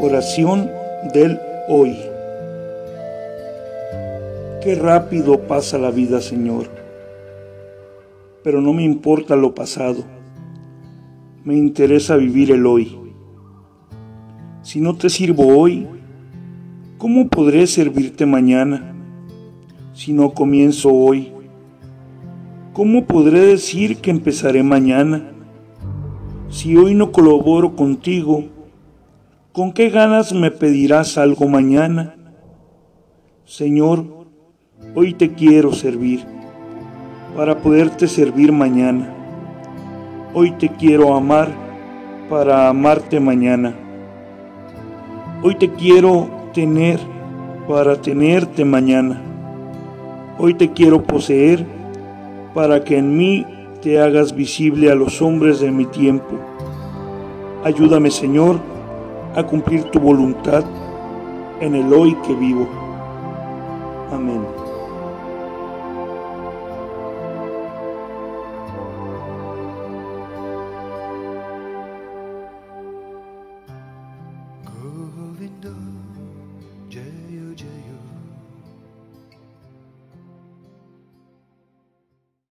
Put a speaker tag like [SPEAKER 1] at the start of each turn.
[SPEAKER 1] Oración del hoy. Qué rápido pasa la vida, Señor. Pero no me importa lo pasado. Me interesa vivir el hoy. Si no te sirvo hoy, ¿cómo podré servirte mañana? Si no comienzo hoy, ¿cómo podré decir que empezaré mañana? Si hoy no colaboro contigo, ¿Con qué ganas me pedirás algo mañana? Señor, hoy te quiero servir para poderte servir mañana. Hoy te quiero amar para amarte mañana. Hoy te quiero tener para tenerte mañana. Hoy te quiero poseer para que en mí te hagas visible a los hombres de mi tiempo. Ayúdame, Señor, a cumplir tu voluntad en el hoy que vivo. Amén.